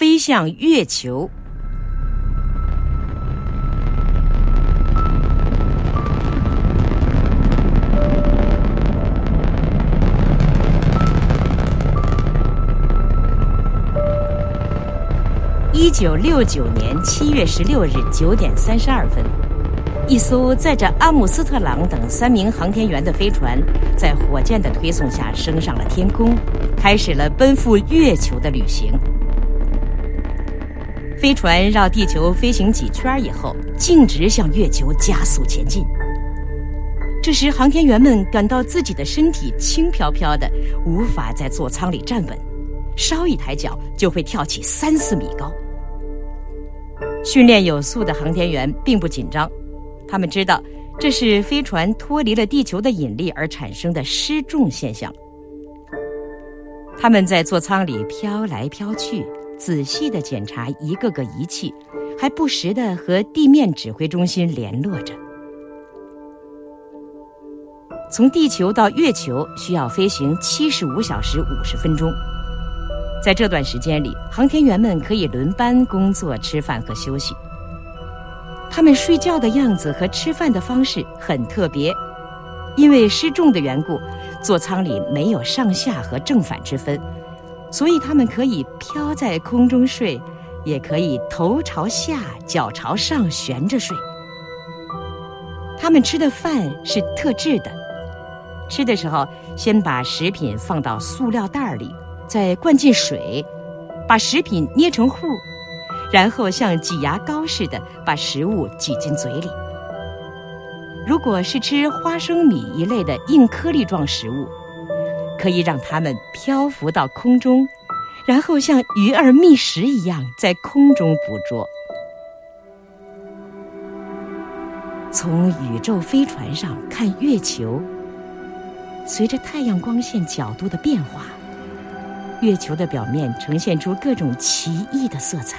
飞向月球。一九六九年七月十六日九点三十二分，一艘载着阿姆斯特朗等三名航天员的飞船，在火箭的推送下升上了天空，开始了奔赴月球的旅行。飞船绕地球飞行几圈以后，径直向月球加速前进。这时，航天员们感到自己的身体轻飘飘的，无法在座舱里站稳，稍一抬脚就会跳起三四米高。训练有素的航天员并不紧张，他们知道这是飞船脱离了地球的引力而产生的失重现象。他们在座舱里飘来飘去，仔细地检查一个个仪器，还不时地和地面指挥中心联络着。从地球到月球需要飞行七十五小时五十分钟。在这段时间里，航天员们可以轮班工作、吃饭和休息。他们睡觉的样子和吃饭的方式很特别，因为失重的缘故，座舱里没有上下和正反之分，所以它们可以飘在空中睡，也可以头朝下、脚朝上悬着睡。他们吃的饭是特制的，吃的时候先把食品放到塑料袋里。再灌进水，把食品捏成糊，然后像挤牙膏似的把食物挤进嘴里。如果是吃花生米一类的硬颗粒状食物，可以让它们漂浮到空中，然后像鱼儿觅食一样在空中捕捉。从宇宙飞船上看月球，随着太阳光线角度的变化。月球的表面呈现出各种奇异的色彩，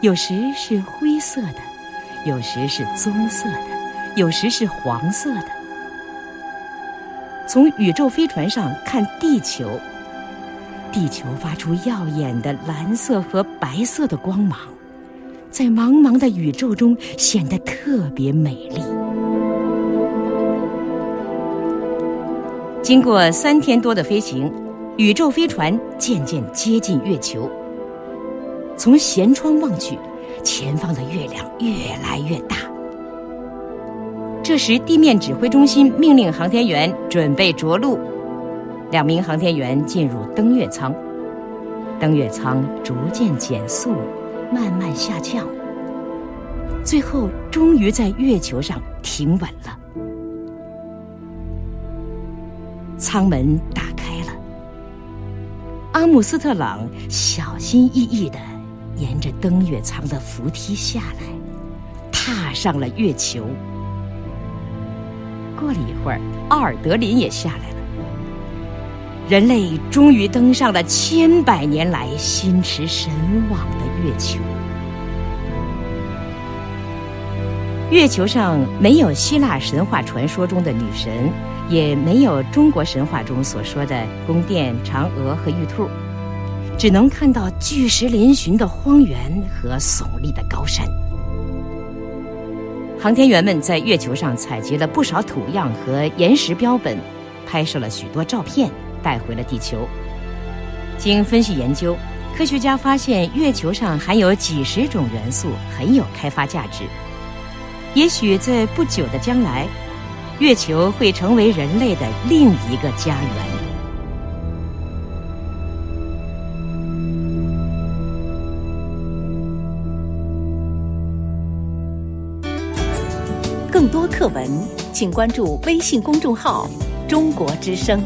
有时是灰色的，有时是棕色的，有时是黄色的。从宇宙飞船上看地球，地球发出耀眼的蓝色和白色的光芒，在茫茫的宇宙中显得特别美丽。经过三天多的飞行。宇宙飞船渐渐接近月球。从舷窗望去，前方的月亮越来越大。这时，地面指挥中心命令航天员准备着陆。两名航天员进入登月舱，登月舱逐渐减速，慢慢下降，最后终于在月球上停稳了。舱门打开了。阿姆斯特朗小心翼翼地沿着登月舱的扶梯下来，踏上了月球。过了一会儿，奥尔德林也下来了。人类终于登上了千百年来心驰神往的月球。月球上没有希腊神话传说中的女神。也没有中国神话中所说的宫殿、嫦娥和玉兔，只能看到巨石嶙峋的荒原和耸立的高山。航天员们在月球上采集了不少土样和岩石标本，拍摄了许多照片，带回了地球。经分析研究，科学家发现月球上含有几十种元素，很有开发价值。也许在不久的将来。月球会成为人类的另一个家园。课文，请关注微信公众号“中国之声”。